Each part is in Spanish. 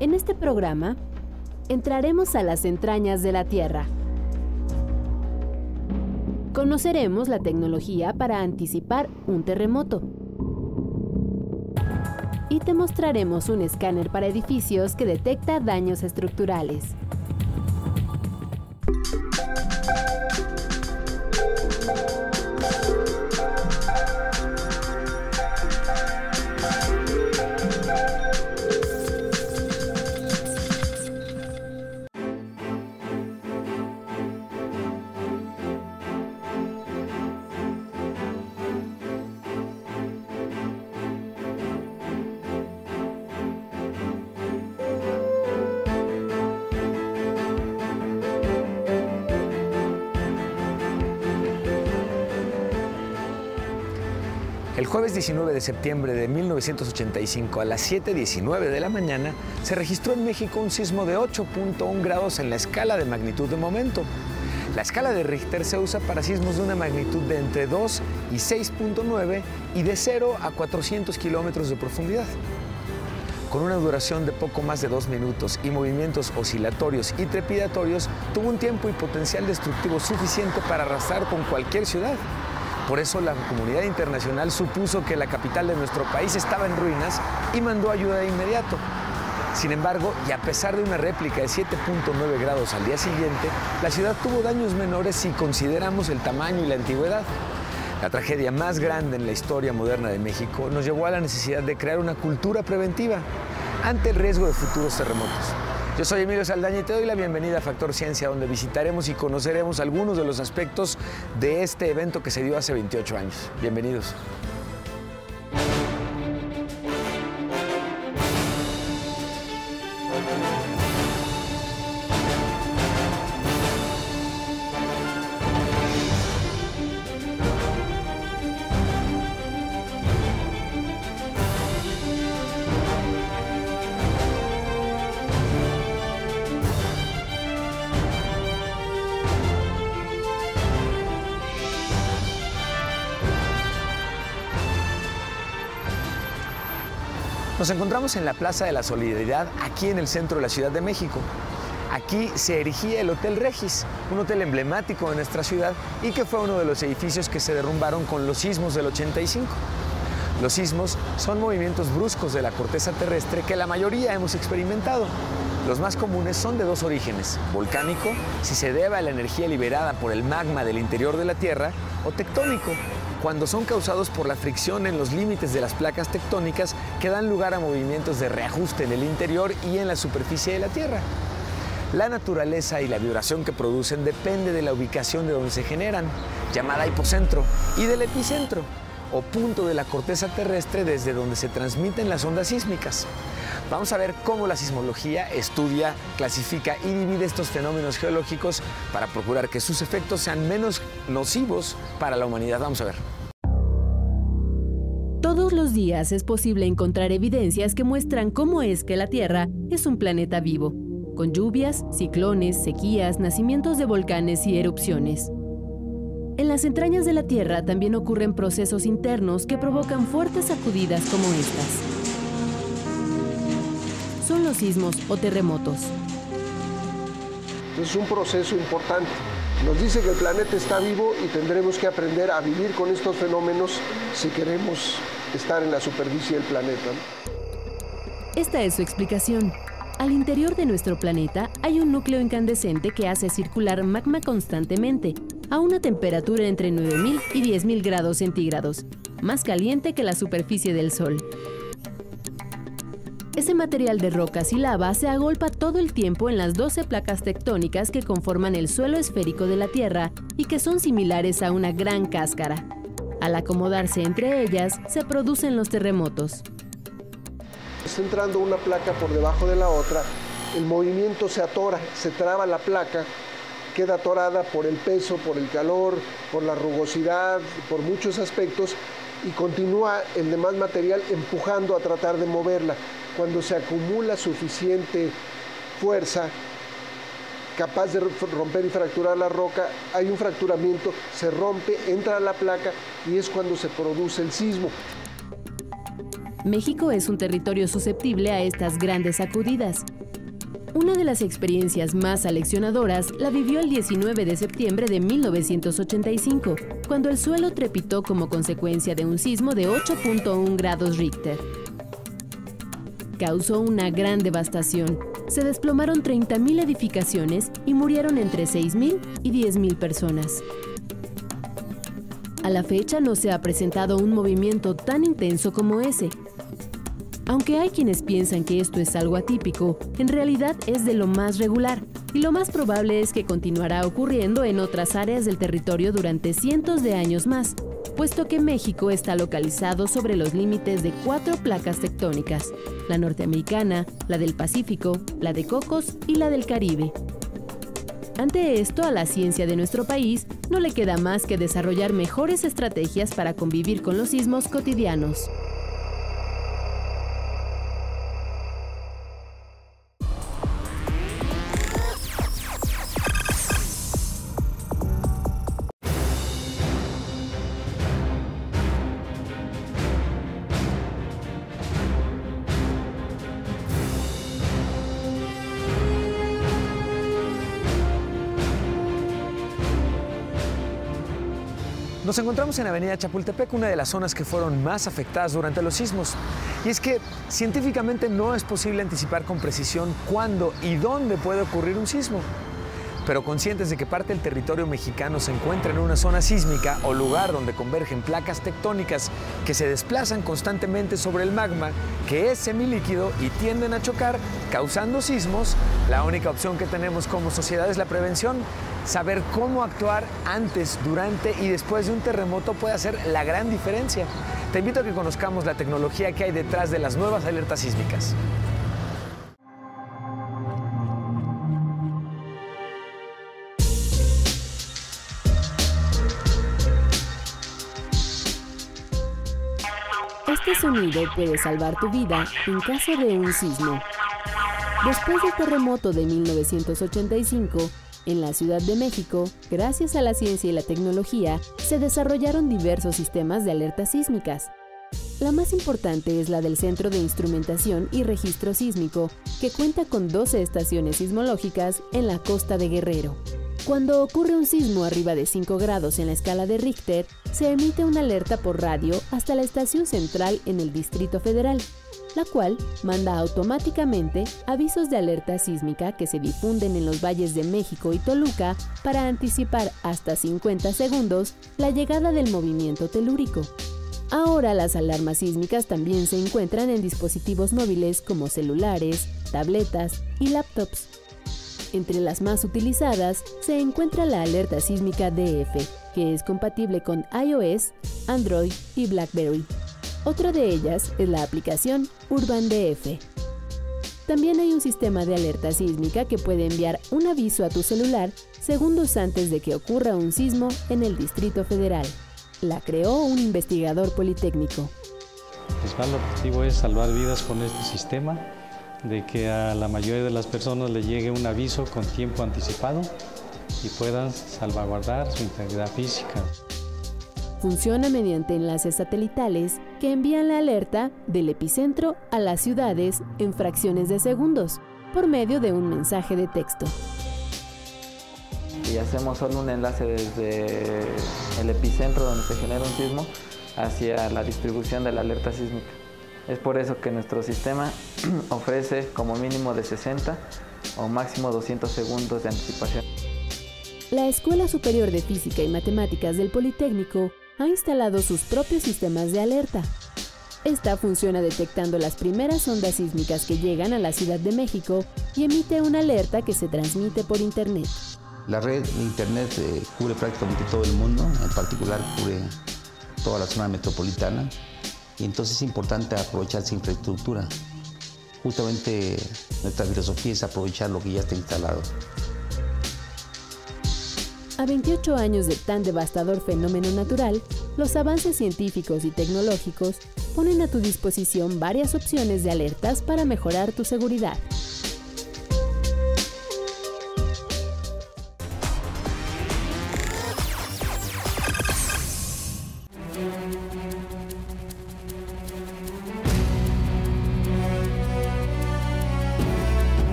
En este programa, entraremos a las entrañas de la Tierra. Conoceremos la tecnología para anticipar un terremoto. Y te mostraremos un escáner para edificios que detecta daños estructurales. El jueves 19 de septiembre de 1985 a las 7.19 de la mañana se registró en México un sismo de 8.1 grados en la escala de magnitud de momento. La escala de Richter se usa para sismos de una magnitud de entre 2 y 6.9 y de 0 a 400 kilómetros de profundidad. Con una duración de poco más de dos minutos y movimientos oscilatorios y trepidatorios, tuvo un tiempo y potencial destructivo suficiente para arrasar con cualquier ciudad. Por eso la comunidad internacional supuso que la capital de nuestro país estaba en ruinas y mandó ayuda de inmediato. Sin embargo, y a pesar de una réplica de 7.9 grados al día siguiente, la ciudad tuvo daños menores si consideramos el tamaño y la antigüedad. La tragedia más grande en la historia moderna de México nos llevó a la necesidad de crear una cultura preventiva ante el riesgo de futuros terremotos. Yo soy Emilio Saldaña y te doy la bienvenida a Factor Ciencia, donde visitaremos y conoceremos algunos de los aspectos de este evento que se dio hace 28 años. Bienvenidos. Nos encontramos en la Plaza de la Solidaridad, aquí en el centro de la Ciudad de México. Aquí se erigía el Hotel Regis, un hotel emblemático de nuestra ciudad y que fue uno de los edificios que se derrumbaron con los sismos del 85. Los sismos son movimientos bruscos de la corteza terrestre que la mayoría hemos experimentado. Los más comunes son de dos orígenes, volcánico, si se debe a la energía liberada por el magma del interior de la Tierra, o tectónico, cuando son causados por la fricción en los límites de las placas tectónicas que dan lugar a movimientos de reajuste en el interior y en la superficie de la Tierra. La naturaleza y la vibración que producen depende de la ubicación de donde se generan, llamada hipocentro, y del epicentro, o punto de la corteza terrestre desde donde se transmiten las ondas sísmicas. Vamos a ver cómo la sismología estudia, clasifica y divide estos fenómenos geológicos para procurar que sus efectos sean menos nocivos para la humanidad. Vamos a ver. Los días es posible encontrar evidencias que muestran cómo es que la Tierra es un planeta vivo, con lluvias, ciclones, sequías, nacimientos de volcanes y erupciones. En las entrañas de la Tierra también ocurren procesos internos que provocan fuertes sacudidas como estas. Son los sismos o terremotos. Es un proceso importante. Nos dice que el planeta está vivo y tendremos que aprender a vivir con estos fenómenos si queremos estar en la superficie del planeta. Esta es su explicación. Al interior de nuestro planeta hay un núcleo incandescente que hace circular magma constantemente, a una temperatura entre 9000 y 10000 grados centígrados, más caliente que la superficie del Sol. Ese material de rocas y lava se agolpa todo el tiempo en las 12 placas tectónicas que conforman el suelo esférico de la Tierra y que son similares a una gran cáscara. Al acomodarse entre ellas, se producen los terremotos. Entrando una placa por debajo de la otra, el movimiento se atora, se traba la placa, queda atorada por el peso, por el calor, por la rugosidad, por muchos aspectos y continúa el demás material empujando a tratar de moverla. Cuando se acumula suficiente fuerza capaz de romper y fracturar la roca, hay un fracturamiento, se rompe, entra a la placa y es cuando se produce el sismo. México es un territorio susceptible a estas grandes sacudidas. Una de las experiencias más aleccionadoras la vivió el 19 de septiembre de 1985, cuando el suelo trepitó como consecuencia de un sismo de 8.1 grados Richter. Causó una gran devastación. Se desplomaron 30.000 edificaciones y murieron entre 6.000 y 10.000 personas. A la fecha no se ha presentado un movimiento tan intenso como ese, aunque hay quienes piensan que esto es algo atípico, en realidad es de lo más regular, y lo más probable es que continuará ocurriendo en otras áreas del territorio durante cientos de años más, puesto que México está localizado sobre los límites de cuatro placas tectónicas, la norteamericana, la del Pacífico, la de Cocos y la del Caribe. Ante esto, a la ciencia de nuestro país no le queda más que desarrollar mejores estrategias para convivir con los sismos cotidianos. Encontramos en Avenida Chapultepec, una de las zonas que fueron más afectadas durante los sismos. Y es que científicamente no es posible anticipar con precisión cuándo y dónde puede ocurrir un sismo pero conscientes de que parte del territorio mexicano se encuentra en una zona sísmica o lugar donde convergen placas tectónicas que se desplazan constantemente sobre el magma, que es semilíquido y tienden a chocar, causando sismos, la única opción que tenemos como sociedad es la prevención. Saber cómo actuar antes, durante y después de un terremoto puede hacer la gran diferencia. Te invito a que conozcamos la tecnología que hay detrás de las nuevas alertas sísmicas. Este sonido puede salvar tu vida en caso de un sismo. Después del terremoto de 1985, en la Ciudad de México, gracias a la ciencia y la tecnología, se desarrollaron diversos sistemas de alertas sísmicas. La más importante es la del Centro de Instrumentación y Registro Sísmico, que cuenta con 12 estaciones sismológicas en la costa de Guerrero. Cuando ocurre un sismo arriba de 5 grados en la escala de Richter, se emite una alerta por radio hasta la estación central en el Distrito Federal, la cual manda automáticamente avisos de alerta sísmica que se difunden en los valles de México y Toluca para anticipar hasta 50 segundos la llegada del movimiento telúrico. Ahora las alarmas sísmicas también se encuentran en dispositivos móviles como celulares, tabletas y laptops. Entre las más utilizadas se encuentra la alerta sísmica DF, que es compatible con iOS, Android y BlackBerry. Otra de ellas es la aplicación Urban DF. También hay un sistema de alerta sísmica que puede enviar un aviso a tu celular segundos antes de que ocurra un sismo en el Distrito Federal. La creó un investigador politécnico. El principal objetivo es salvar vidas con este sistema de que a la mayoría de las personas le llegue un aviso con tiempo anticipado y puedan salvaguardar su integridad física. Funciona mediante enlaces satelitales que envían la alerta del epicentro a las ciudades en fracciones de segundos por medio de un mensaje de texto. Y hacemos solo un enlace desde el epicentro donde se genera un sismo hacia la distribución de la alerta sísmica. Es por eso que nuestro sistema ofrece como mínimo de 60 o máximo 200 segundos de anticipación. La Escuela Superior de Física y Matemáticas del Politécnico ha instalado sus propios sistemas de alerta. Esta funciona detectando las primeras ondas sísmicas que llegan a la Ciudad de México y emite una alerta que se transmite por Internet. La red de Internet eh, cubre prácticamente todo el mundo, en particular cubre toda la zona metropolitana y entonces es importante aprovechar esa infraestructura. Justamente nuestra filosofía es aprovechar lo que ya está instalado. A 28 años de tan devastador fenómeno natural, los avances científicos y tecnológicos ponen a tu disposición varias opciones de alertas para mejorar tu seguridad.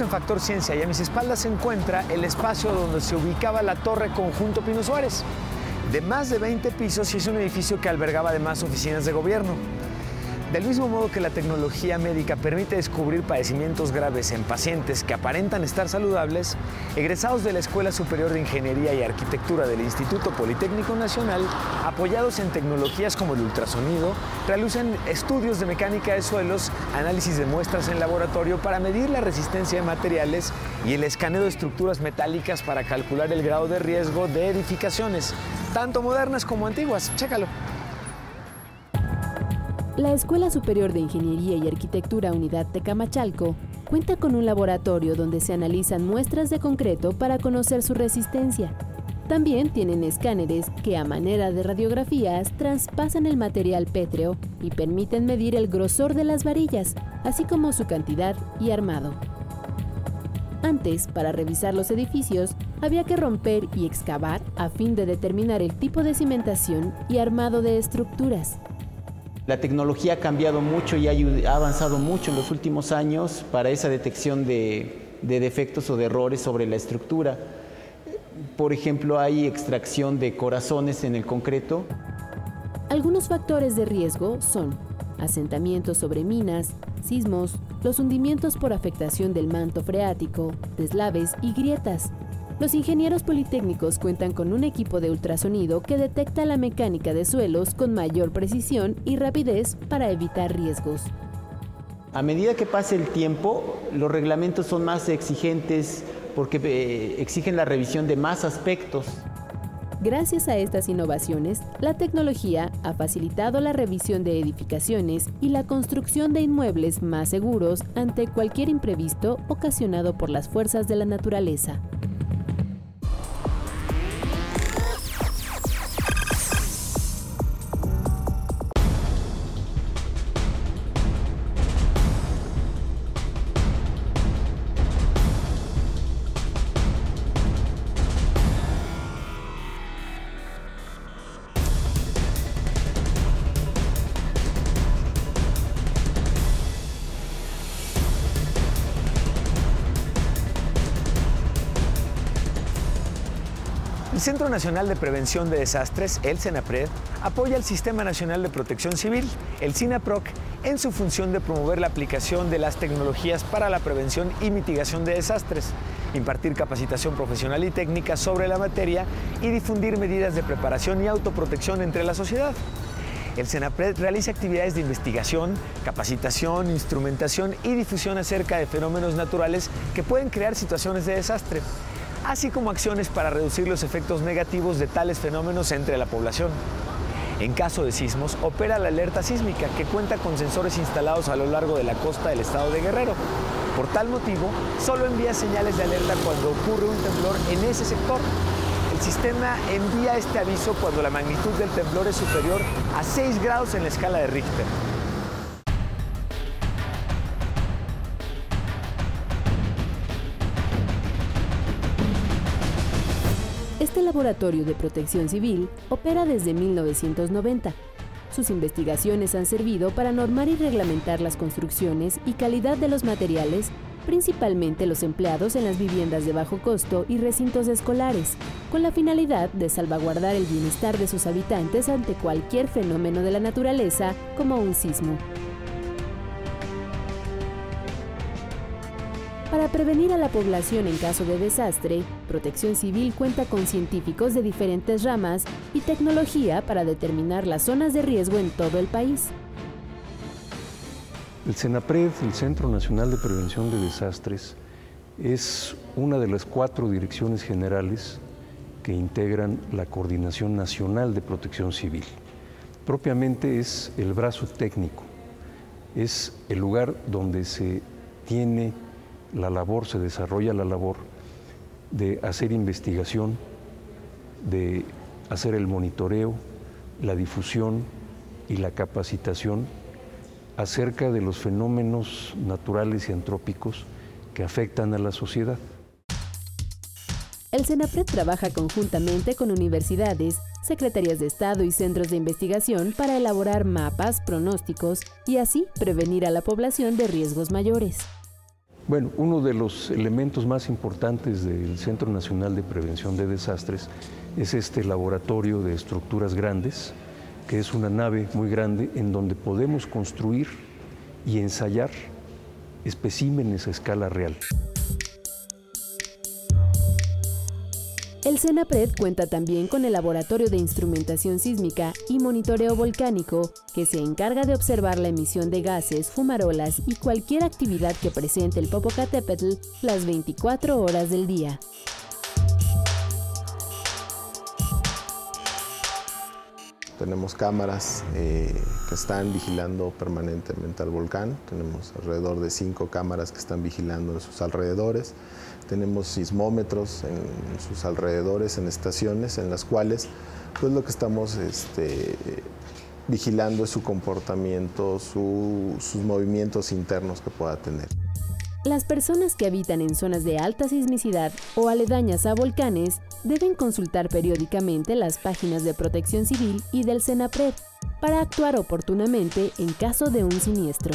En Factor Ciencia y a mis espaldas se encuentra el espacio donde se ubicaba la Torre Conjunto Pino Suárez, de más de 20 pisos y es un edificio que albergaba además oficinas de gobierno. Del mismo modo que la tecnología médica permite descubrir padecimientos graves en pacientes que aparentan estar saludables, egresados de la Escuela Superior de Ingeniería y Arquitectura del Instituto Politécnico Nacional, apoyados en tecnologías como el ultrasonido, realizan estudios de mecánica de suelos, análisis de muestras en laboratorio para medir la resistencia de materiales y el escaneo de estructuras metálicas para calcular el grado de riesgo de edificaciones, tanto modernas como antiguas. Chécalo. La Escuela Superior de Ingeniería y Arquitectura Unidad Tecamachalco cuenta con un laboratorio donde se analizan muestras de concreto para conocer su resistencia. También tienen escáneres que a manera de radiografías traspasan el material pétreo y permiten medir el grosor de las varillas, así como su cantidad y armado. Antes, para revisar los edificios, había que romper y excavar a fin de determinar el tipo de cimentación y armado de estructuras. La tecnología ha cambiado mucho y ha avanzado mucho en los últimos años para esa detección de, defectos o de errores sobre la estructura. Por ejemplo, hay extracción de corazones en el concreto. Algunos factores de riesgo son asentamientos sobre minas, sismos, los hundimientos por afectación del manto freático, deslaves y grietas, los ingenieros politécnicos cuentan con un equipo de ultrasonido que detecta la mecánica de suelos con mayor precisión y rapidez para evitar riesgos. A medida que pase el tiempo, los reglamentos son más exigentes porque eh, exigen la revisión de más aspectos. Gracias a estas innovaciones, la tecnología ha facilitado la revisión de edificaciones y la construcción de inmuebles más seguros ante cualquier imprevisto ocasionado por las fuerzas de la naturaleza. El Centro Nacional de Prevención de Desastres, el CENAPRED, apoya al Sistema Nacional de Protección Civil, el CINAPROC, en su función de promover la aplicación de las tecnologías para la prevención y mitigación de desastres, impartir capacitación profesional y técnica sobre la materia y difundir medidas de preparación y autoprotección entre la sociedad. El CENAPRED realiza actividades de investigación, capacitación, instrumentación y difusión acerca de fenómenos naturales que pueden crear situaciones de desastre así como acciones para reducir los efectos negativos de tales fenómenos entre la población. En caso de sismos, opera la alerta sísmica, que cuenta con sensores instalados a lo largo de la costa del estado de Guerrero. Por tal motivo, solo envía señales de alerta cuando ocurre un temblor en ese sector. El sistema envía este aviso cuando la magnitud del temblor es superior a 6 grados en la escala de Richter. Laboratorio de protección civil opera desde 1990. Sus investigaciones han servido para normar y reglamentar las construcciones y calidad de los materiales, principalmente los empleados en las viviendas de bajo costo y recintos escolares, con la finalidad de salvaguardar el bienestar de sus habitantes ante cualquier fenómeno de la naturaleza como un sismo. Para prevenir a la población en caso de desastre, Protección Civil cuenta con científicos de diferentes ramas y tecnología para determinar las zonas de riesgo en todo el país. El CENAPRED, el Centro Nacional de Prevención de Desastres, es una de las cuatro direcciones generales que integran la Coordinación Nacional de Protección Civil. Propiamente es el brazo técnico, es el lugar donde se tiene la labor, se desarrolla la labor de hacer investigación, de hacer el monitoreo, la difusión y la capacitación acerca de los fenómenos naturales y antrópicos que afectan a la sociedad. El CENAPRED trabaja conjuntamente con universidades, secretarías de Estado y centros de investigación para elaborar mapas, pronósticos y así prevenir a la población de riesgos mayores. Bueno, uno de los elementos más importantes del Centro Nacional de Prevención de Desastres es este laboratorio de estructuras grandes, que es una nave muy grande en donde podemos construir y ensayar especímenes a escala real. El CENAPRED cuenta también con el Laboratorio de Instrumentación Sísmica y Monitoreo Volcánico, que se encarga de observar la emisión de gases, fumarolas y cualquier actividad que presente el Popocatépetl las 24 horas del día. Tenemos cámaras eh, que están vigilando permanentemente al volcán. Tenemos alrededor de cinco cámaras que están vigilando en sus alrededores. Tenemos sismómetros en sus alrededores, en estaciones, en las cuales pues lo que estamos este, vigilando es su comportamiento, sus movimientos internos que pueda tener. Las personas que habitan en zonas de alta sismicidad o aledañas a volcanes deben consultar periódicamente las páginas de Protección Civil y del CENAPRED para actuar oportunamente en caso de un siniestro.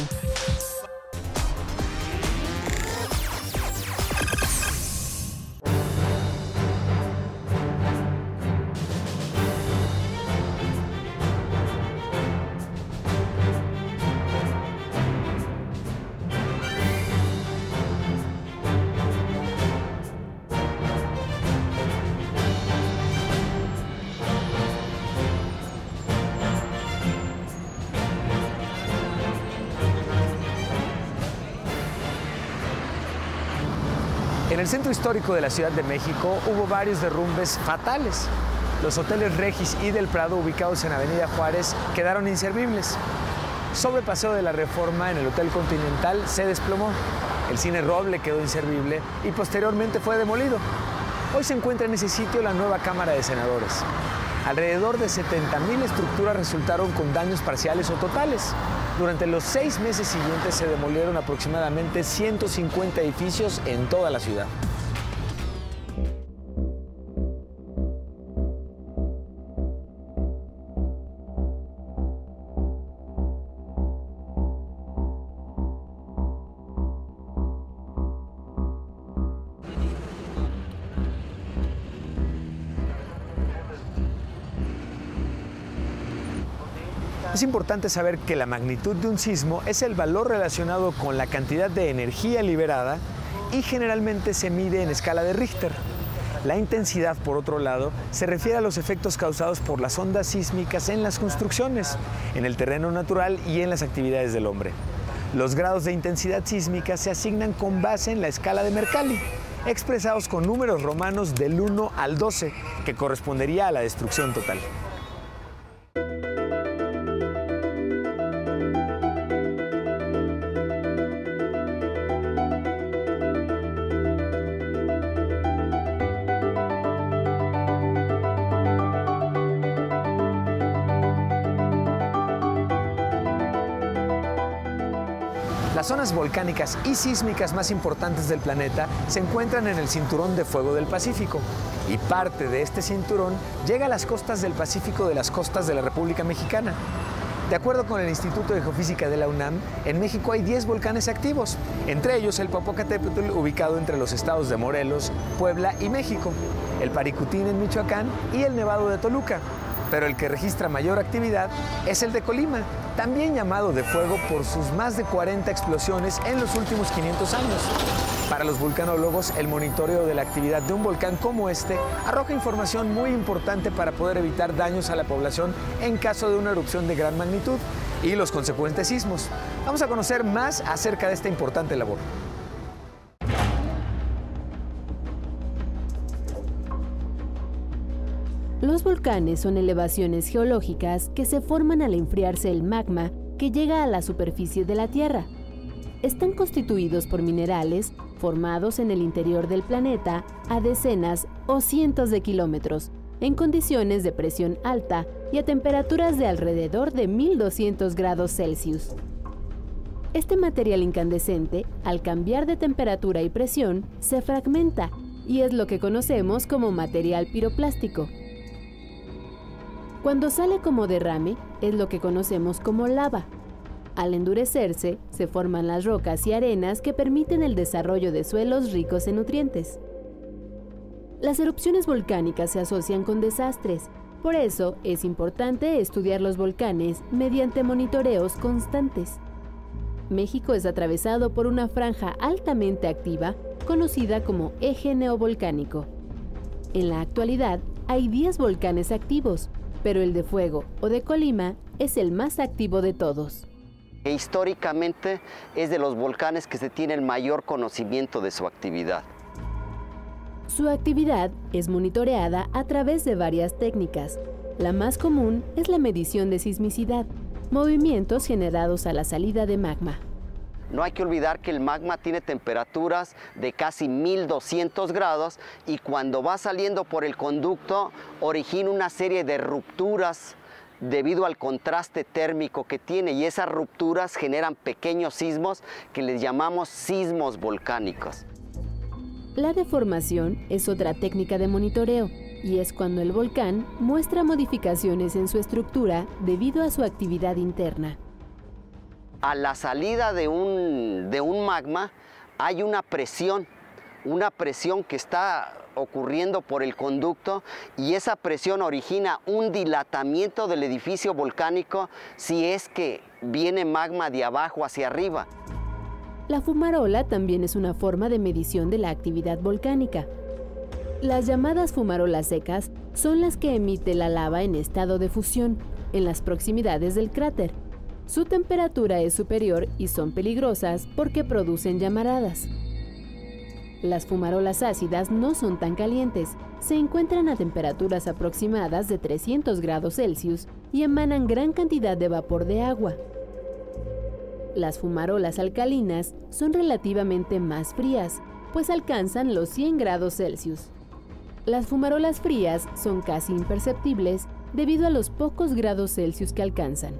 En el centro histórico de la Ciudad de México hubo varios derrumbes fatales. Los hoteles Regis y del Prado, ubicados en Avenida Juárez, quedaron inservibles. Sobre Paseo de la Reforma, en el Hotel Continental, se desplomó. El cine Roble quedó inservible y posteriormente fue demolido. Hoy se encuentra en ese sitio la nueva Cámara de Senadores. Alrededor de 70.000 estructuras resultaron con daños parciales o totales. Durante los seis meses siguientes se demolieron aproximadamente 150 edificios en toda la ciudad. Es importante saber que la magnitud de un sismo es el valor relacionado con la cantidad de energía liberada y generalmente se mide en escala de Richter. La intensidad, por otro lado, se refiere a los efectos causados por las ondas sísmicas en las construcciones, en el terreno natural y en las actividades del hombre. Los grados de intensidad sísmica se asignan con base en la escala de Mercalli, expresados con números romanos del 1 al 12, que correspondería a la destrucción total. Las zonas volcánicas y sísmicas más importantes del planeta se encuentran en el cinturón de fuego del Pacífico y parte de este cinturón llega a las costas del Pacífico de las costas de la República Mexicana. De acuerdo con el Instituto de Geofísica de la UNAM, en México hay 10 volcanes activos, entre ellos el Popocatépetl ubicado entre los estados de Morelos, Puebla y México, el Paricutín en Michoacán y el Nevado de Toluca pero el que registra mayor actividad es el de Colima, también llamado de fuego por sus más de 40 explosiones en los últimos 500 años. Para los vulcanólogos, el monitoreo de la actividad de un volcán como este arroja información muy importante para poder evitar daños a la población en caso de una erupción de gran magnitud y los consecuentes sismos. Vamos a conocer más acerca de esta importante labor. Volcanes son elevaciones geológicas que se forman al enfriarse el magma que llega a la superficie de la Tierra. Están constituidos por minerales formados en el interior del planeta a decenas o cientos de kilómetros, en condiciones de presión alta y a temperaturas de alrededor de 1200 grados Celsius. Este material incandescente, al cambiar de temperatura y presión, se fragmenta y es lo que conocemos como material piroplástico. Cuando sale como derrame, es lo que conocemos como lava. Al endurecerse, se forman las rocas y arenas que permiten el desarrollo de suelos ricos en nutrientes. Las erupciones volcánicas se asocian con desastres, por eso es importante estudiar los volcanes mediante monitoreos constantes. México es atravesado por una franja altamente activa conocida como eje neovolcánico. En la actualidad hay 10 volcanes activos, pero el de Fuego o de Colima es el más activo de todos. históricamente es de los volcanes que se tiene el mayor conocimiento de su actividad. Su actividad es monitoreada a través de varias técnicas. La más común es la medición de sismicidad, movimientos generados a la salida de magma. No hay que olvidar que el magma tiene temperaturas de casi 1200 grados y cuando va saliendo por el conducto origina una serie de rupturas debido al contraste térmico que tiene y esas rupturas generan pequeños sismos que les llamamos sismos volcánicos. La deformación es otra técnica de monitoreo y es cuando el volcán muestra modificaciones en su estructura debido a su actividad interna a la salida de un, de un magma hay una presión, una presión que está ocurriendo por el conducto y esa presión origina un dilatamiento del edificio volcánico si es que viene magma de abajo hacia arriba. La fumarola también es una forma de medición de la actividad volcánica. Las llamadas fumarolas secas son las que emite la lava en estado de fusión en las proximidades del cráter su temperatura es superior y son peligrosas porque producen llamaradas. Las fumarolas ácidas no son tan calientes, se encuentran a temperaturas aproximadas de 300 grados Celsius y emanan gran cantidad de vapor de agua. Las fumarolas alcalinas son relativamente más frías, pues alcanzan los 100 grados Celsius. Las fumarolas frías son casi imperceptibles debido a los pocos grados Celsius que alcanzan.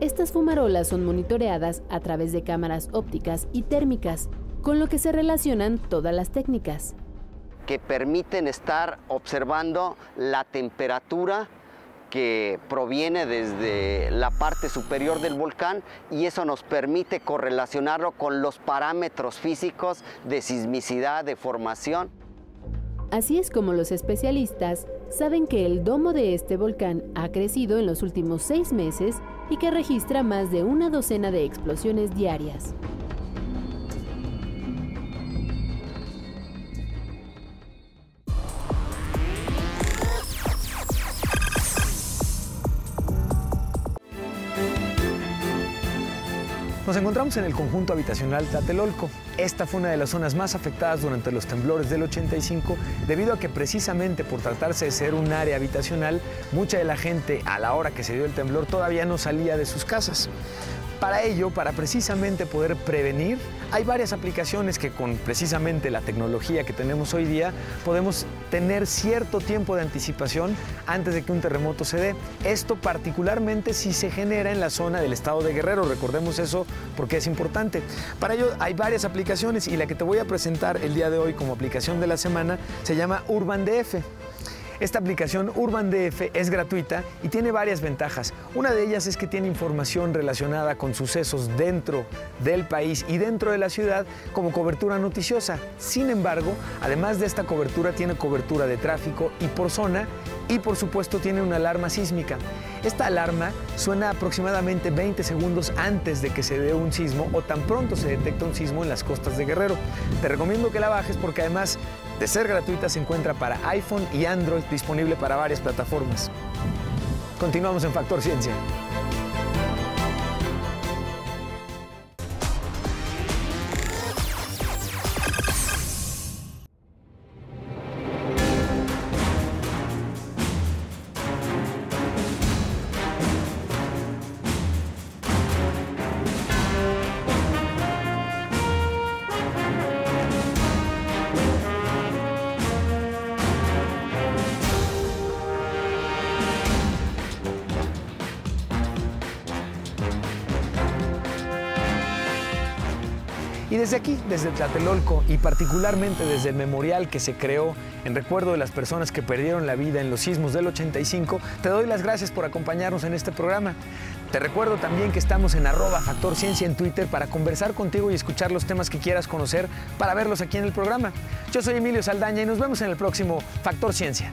Estas fumarolas son monitoreadas a través de cámaras ópticas y térmicas, con lo que se relacionan todas las técnicas. Que permiten estar observando la temperatura que proviene desde la parte superior del volcán y eso nos permite correlacionarlo con los parámetros físicos de sismicidad, de formación. Así es como los especialistas saben que el domo de este volcán ha crecido en los últimos seis meses y que registra más de una docena de explosiones diarias. Nos encontramos en el conjunto habitacional Tlatelolco. Esta fue una de las zonas más afectadas durante los temblores del 85 debido a que precisamente por tratarse de ser un área habitacional, mucha de la gente a la hora que se dio el temblor todavía no salía de sus casas. Para ello, para precisamente poder prevenir, hay varias aplicaciones que con precisamente la tecnología que tenemos hoy día podemos tener cierto tiempo de anticipación antes de que un terremoto se dé. Esto particularmente si se genera en la zona del estado de Guerrero, recordemos eso porque es importante. Para ello hay varias aplicaciones y la que te voy a presentar el día de hoy como aplicación de la semana se llama UrbanDF. Esta aplicación UrbanDF es gratuita y tiene varias ventajas. Una de ellas es que tiene información relacionada con sucesos dentro del país y dentro de la ciudad como cobertura noticiosa. Sin embargo, además de esta cobertura, tiene cobertura de tráfico y por zona y por supuesto tiene una alarma sísmica. Esta alarma suena aproximadamente 20 segundos antes de que se dé un sismo o tan pronto se detecta un sismo en las costas de Guerrero. Te recomiendo que la bajes porque además de ser gratuita se encuentra para iPhone y Android disponible para varias plataformas. Continuamos en Factor Ciencia. Desde aquí, desde Tlatelolco y particularmente desde el memorial que se creó en recuerdo de las personas que perdieron la vida en los sismos del 85, te doy las gracias por acompañarnos en este programa. Te recuerdo también que estamos en arroba Factor Ciencia en Twitter para conversar contigo y escuchar los temas que quieras conocer para verlos aquí en el programa. Yo soy Emilio Saldaña y nos vemos en el próximo Factor Ciencia.